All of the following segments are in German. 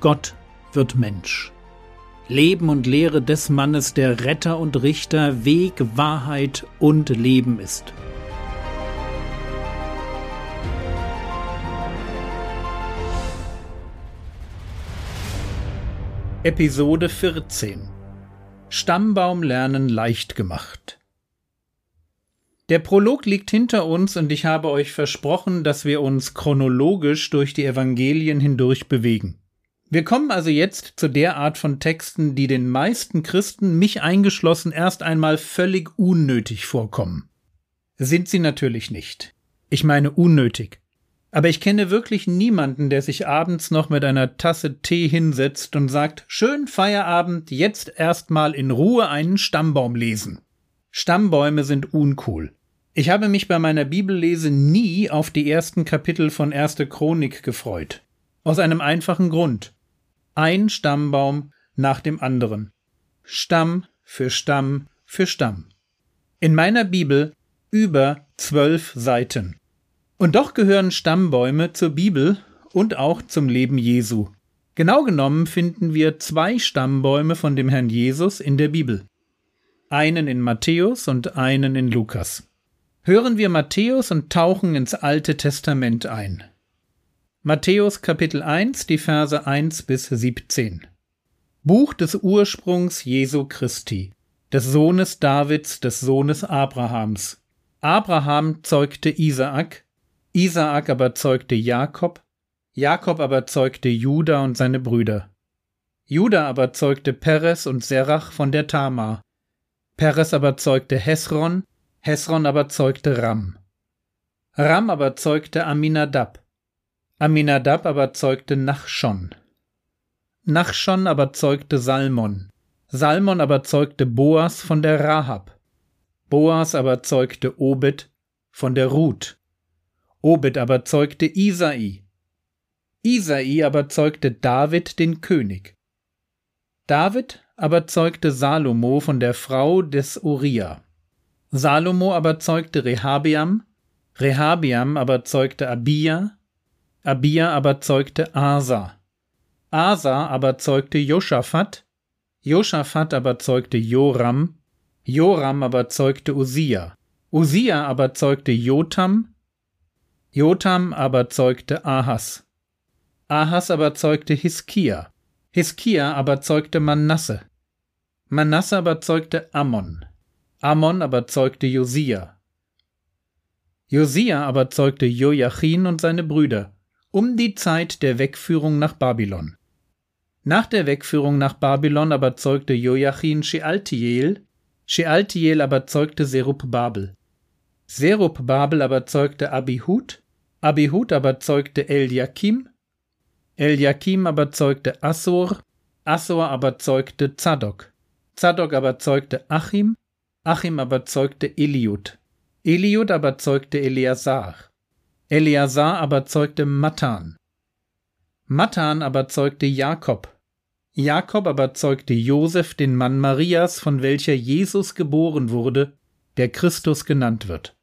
Gott wird Mensch. Leben und Lehre des Mannes, der Retter und Richter, Weg, Wahrheit und Leben ist. Episode 14 Stammbaum lernen leicht gemacht. Der Prolog liegt hinter uns und ich habe euch versprochen, dass wir uns chronologisch durch die Evangelien hindurch bewegen. Wir kommen also jetzt zu der Art von Texten, die den meisten Christen, mich eingeschlossen, erst einmal völlig unnötig vorkommen. Sind sie natürlich nicht. Ich meine unnötig. Aber ich kenne wirklich niemanden, der sich abends noch mit einer Tasse Tee hinsetzt und sagt, schön Feierabend, jetzt erstmal in Ruhe einen Stammbaum lesen. Stammbäume sind uncool. Ich habe mich bei meiner Bibellese nie auf die ersten Kapitel von Erste Chronik gefreut. Aus einem einfachen Grund ein Stammbaum nach dem anderen. Stamm für Stamm für Stamm. In meiner Bibel über zwölf Seiten. Und doch gehören Stammbäume zur Bibel und auch zum Leben Jesu. Genau genommen finden wir zwei Stammbäume von dem Herrn Jesus in der Bibel. Einen in Matthäus und einen in Lukas. Hören wir Matthäus und tauchen ins Alte Testament ein. Matthäus Kapitel 1, die Verse 1 bis 17. Buch des Ursprungs Jesu Christi, des Sohnes Davids, des Sohnes Abrahams. Abraham zeugte Isaak, Isaak aber zeugte Jakob, Jakob aber zeugte Juda und seine Brüder. Juda aber zeugte Peres und Serach von der Tamar. Peres aber zeugte Hesron, Hesron aber zeugte Ram. Ram aber zeugte Aminadab. Aminadab aber zeugte Nachschon. Nachschon aber zeugte Salmon. Salmon aber zeugte Boas von der Rahab. Boas aber zeugte Obed von der Ruth. Obed aber zeugte Isai. Isai aber zeugte David den König. David aber zeugte Salomo von der Frau des Uriah. Salomo aber zeugte Rehabiam, Rehabiam aber zeugte Abia, Abia aber zeugte Asa. Asa aber zeugte Josaphat. Josaphat aber zeugte Joram. Joram aber zeugte Usia. Usia aber zeugte Jotam. Jotam aber zeugte Ahas. Ahas aber zeugte Hiskia. Hiskia aber zeugte Manasse. Manasse aber zeugte Ammon. Ammon aber zeugte Josia. Josia aber zeugte Joachim und seine Brüder um die Zeit der Wegführung nach Babylon. Nach der Wegführung nach Babylon aber zeugte Joachim Shealtiel, Shealtiel aber zeugte Babel. Serub Babel aber zeugte Abihud, Abihud aber zeugte Eliakim, Eliakim aber zeugte Assur, Assur aber zeugte Zadok, Zadok aber zeugte Achim, Achim aber zeugte Eliud, Eliud aber zeugte Eleazar, Eleazar aber zeugte Matan. Matan aber zeugte Jakob. Jakob aber zeugte Josef, den Mann Marias, von welcher Jesus geboren wurde, der Christus genannt wird.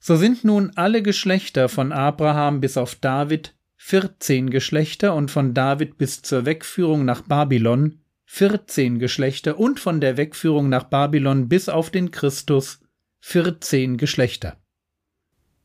So sind nun alle Geschlechter von Abraham bis auf David vierzehn Geschlechter und von David bis zur Wegführung nach Babylon vierzehn Geschlechter und von der Wegführung nach Babylon bis auf den Christus vierzehn Geschlechter.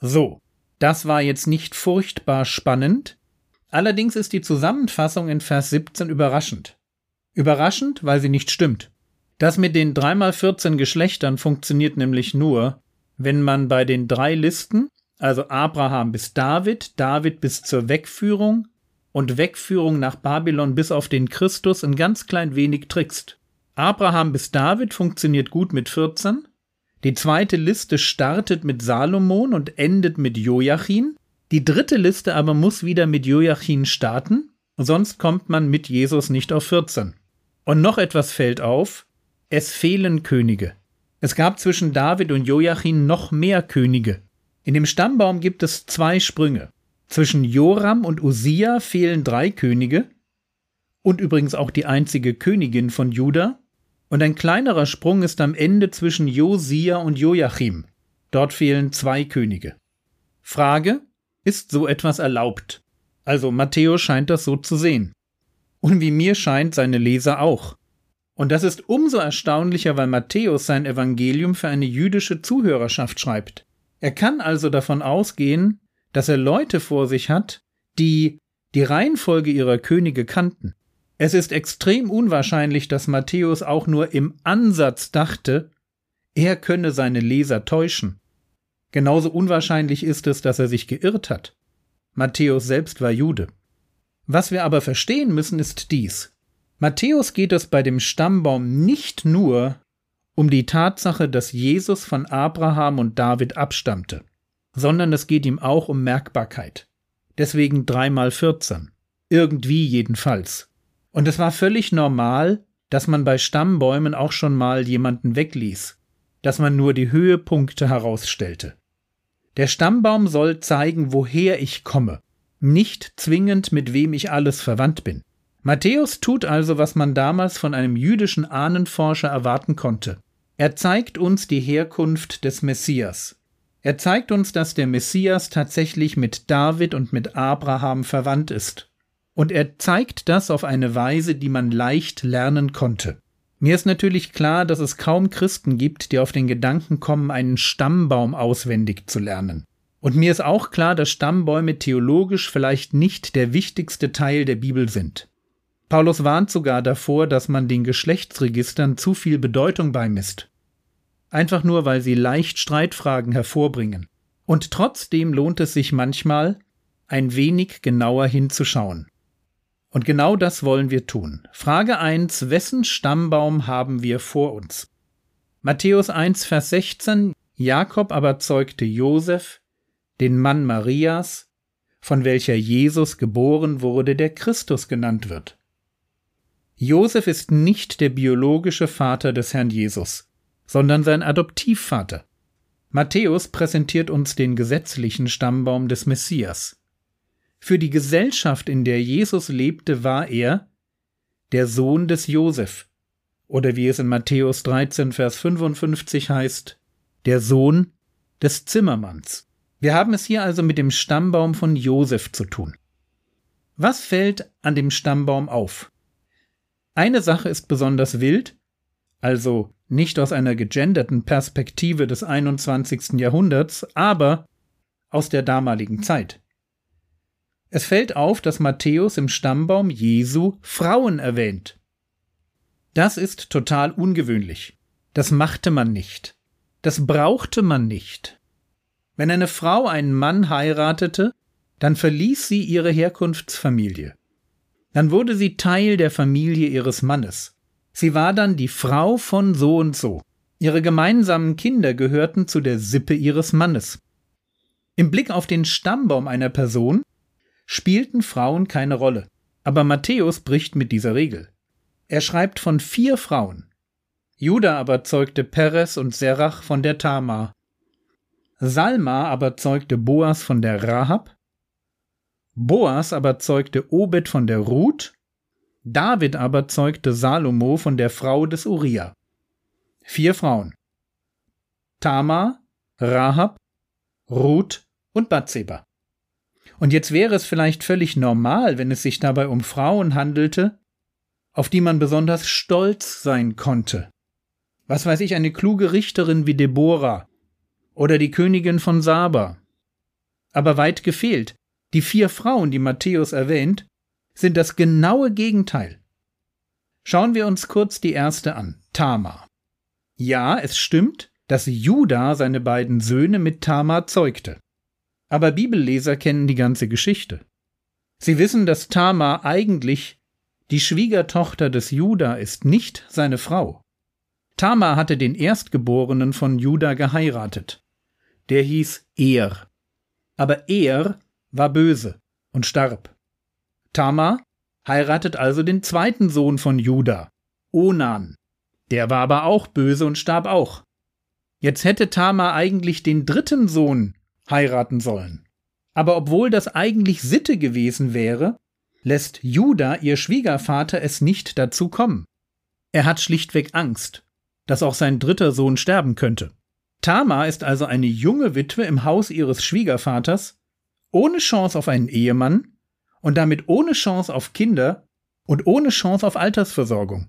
So, das war jetzt nicht furchtbar spannend, allerdings ist die Zusammenfassung in Vers 17 überraschend. Überraschend, weil sie nicht stimmt. Das mit den dreimal 14 Geschlechtern funktioniert nämlich nur, wenn man bei den drei Listen, also Abraham bis David, David bis zur Wegführung und Wegführung nach Babylon bis auf den Christus ein ganz klein wenig trickst. Abraham bis David funktioniert gut mit 14, die zweite Liste startet mit Salomon und endet mit Joachim. Die dritte Liste aber muss wieder mit Joachim starten, sonst kommt man mit Jesus nicht auf 14. Und noch etwas fällt auf, es fehlen Könige. Es gab zwischen David und Joachim noch mehr Könige. In dem Stammbaum gibt es zwei Sprünge. Zwischen Joram und Usia fehlen drei Könige und übrigens auch die einzige Königin von Juda. Und ein kleinerer Sprung ist am Ende zwischen Josia und Joachim. Dort fehlen zwei Könige. Frage: Ist so etwas erlaubt? Also Matthäus scheint das so zu sehen. Und wie mir scheint, seine Leser auch. Und das ist umso erstaunlicher, weil Matthäus sein Evangelium für eine jüdische Zuhörerschaft schreibt. Er kann also davon ausgehen, dass er Leute vor sich hat, die die Reihenfolge ihrer Könige kannten. Es ist extrem unwahrscheinlich, dass Matthäus auch nur im Ansatz dachte, er könne seine Leser täuschen. Genauso unwahrscheinlich ist es, dass er sich geirrt hat. Matthäus selbst war Jude. Was wir aber verstehen müssen, ist dies. Matthäus geht es bei dem Stammbaum nicht nur um die Tatsache, dass Jesus von Abraham und David abstammte, sondern es geht ihm auch um Merkbarkeit. Deswegen dreimal 14. Irgendwie jedenfalls. Und es war völlig normal, dass man bei Stammbäumen auch schon mal jemanden wegließ, dass man nur die Höhepunkte herausstellte. Der Stammbaum soll zeigen, woher ich komme, nicht zwingend mit wem ich alles verwandt bin. Matthäus tut also, was man damals von einem jüdischen Ahnenforscher erwarten konnte. Er zeigt uns die Herkunft des Messias. Er zeigt uns, dass der Messias tatsächlich mit David und mit Abraham verwandt ist. Und er zeigt das auf eine Weise, die man leicht lernen konnte. Mir ist natürlich klar, dass es kaum Christen gibt, die auf den Gedanken kommen, einen Stammbaum auswendig zu lernen. Und mir ist auch klar, dass Stammbäume theologisch vielleicht nicht der wichtigste Teil der Bibel sind. Paulus warnt sogar davor, dass man den Geschlechtsregistern zu viel Bedeutung beimisst. Einfach nur, weil sie leicht Streitfragen hervorbringen. Und trotzdem lohnt es sich manchmal, ein wenig genauer hinzuschauen. Und genau das wollen wir tun. Frage 1. Wessen Stammbaum haben wir vor uns? Matthäus 1, Vers 16. Jakob aber zeugte Josef, den Mann Marias, von welcher Jesus geboren wurde, der Christus genannt wird. Josef ist nicht der biologische Vater des Herrn Jesus, sondern sein Adoptivvater. Matthäus präsentiert uns den gesetzlichen Stammbaum des Messias. Für die Gesellschaft, in der Jesus lebte, war er der Sohn des Josef, oder wie es in Matthäus 13, Vers 55 heißt, der Sohn des Zimmermanns. Wir haben es hier also mit dem Stammbaum von Josef zu tun. Was fällt an dem Stammbaum auf? Eine Sache ist besonders wild, also nicht aus einer gegenderten Perspektive des 21. Jahrhunderts, aber aus der damaligen Zeit. Es fällt auf, dass Matthäus im Stammbaum Jesu Frauen erwähnt. Das ist total ungewöhnlich. Das machte man nicht. Das brauchte man nicht. Wenn eine Frau einen Mann heiratete, dann verließ sie ihre Herkunftsfamilie. Dann wurde sie Teil der Familie ihres Mannes. Sie war dann die Frau von so und so. Ihre gemeinsamen Kinder gehörten zu der Sippe ihres Mannes. Im Blick auf den Stammbaum einer Person spielten Frauen keine Rolle. Aber Matthäus bricht mit dieser Regel. Er schreibt von vier Frauen. Judah aber zeugte Peres und Serach von der Tamar. Salma aber zeugte Boas von der Rahab Boas aber zeugte Obed von der Ruth, David aber zeugte Salomo von der Frau des Uriah. Vier Frauen. Tamar, Rahab, Ruth und Bathseba. Und jetzt wäre es vielleicht völlig normal, wenn es sich dabei um Frauen handelte, auf die man besonders stolz sein konnte. Was weiß ich, eine kluge Richterin wie Deborah oder die Königin von Saba. Aber weit gefehlt. Die vier Frauen, die Matthäus erwähnt, sind das genaue Gegenteil. Schauen wir uns kurz die erste an, Tamar. Ja, es stimmt, dass Judah seine beiden Söhne mit Tamar zeugte. Aber Bibelleser kennen die ganze Geschichte. Sie wissen, dass Tamar eigentlich die Schwiegertochter des Judah ist, nicht seine Frau. Tamar hatte den Erstgeborenen von Judah geheiratet. Der hieß Er. Aber Er war böse und starb. Tamar heiratet also den zweiten Sohn von Juda, Onan. Der war aber auch böse und starb auch. Jetzt hätte Tamar eigentlich den dritten Sohn heiraten sollen. Aber obwohl das eigentlich Sitte gewesen wäre, lässt Juda, ihr Schwiegervater, es nicht dazu kommen. Er hat schlichtweg Angst, dass auch sein dritter Sohn sterben könnte. Tamar ist also eine junge Witwe im Haus ihres Schwiegervaters ohne Chance auf einen Ehemann und damit ohne Chance auf Kinder und ohne Chance auf Altersversorgung.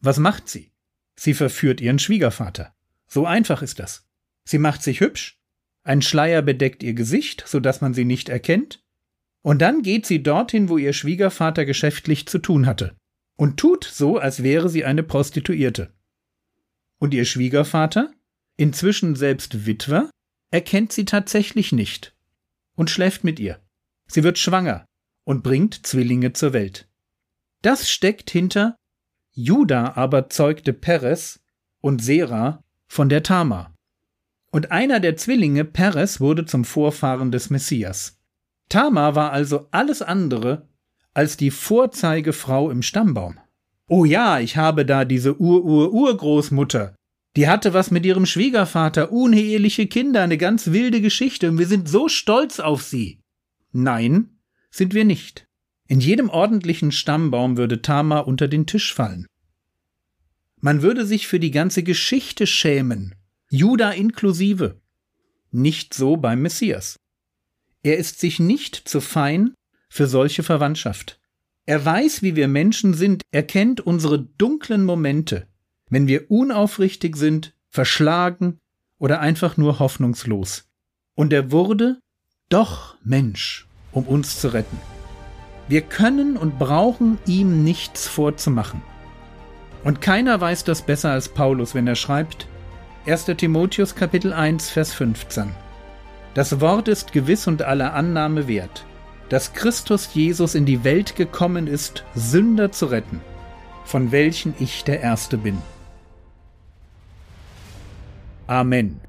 Was macht sie? Sie verführt ihren Schwiegervater. So einfach ist das. Sie macht sich hübsch, ein Schleier bedeckt ihr Gesicht, so dass man sie nicht erkennt, und dann geht sie dorthin, wo ihr Schwiegervater geschäftlich zu tun hatte, und tut so, als wäre sie eine Prostituierte. Und ihr Schwiegervater, inzwischen selbst Witwer, erkennt sie tatsächlich nicht und schläft mit ihr. Sie wird schwanger und bringt Zwillinge zur Welt. Das steckt hinter Juda aber zeugte Peres und Sera von der Tamar. Und einer der Zwillinge, Peres, wurde zum Vorfahren des Messias. Tamar war also alles andere als die Vorzeigefrau im Stammbaum. Oh ja, ich habe da diese Ur-Ur-Urgroßmutter. Die hatte was mit ihrem Schwiegervater, uneheliche Kinder, eine ganz wilde Geschichte, und wir sind so stolz auf sie. Nein, sind wir nicht. In jedem ordentlichen Stammbaum würde Tamar unter den Tisch fallen. Man würde sich für die ganze Geschichte schämen, Juda inklusive. Nicht so beim Messias. Er ist sich nicht zu fein für solche Verwandtschaft. Er weiß, wie wir Menschen sind, er kennt unsere dunklen Momente, wenn wir unaufrichtig sind, verschlagen oder einfach nur hoffnungslos. Und er wurde doch Mensch, um uns zu retten. Wir können und brauchen ihm nichts vorzumachen. Und keiner weiß das besser als Paulus, wenn er schreibt, 1. Timotheus Kapitel 1, Vers 15. Das Wort ist gewiss und aller Annahme wert, dass Christus Jesus in die Welt gekommen ist, Sünder zu retten, von welchen ich der Erste bin. Amen.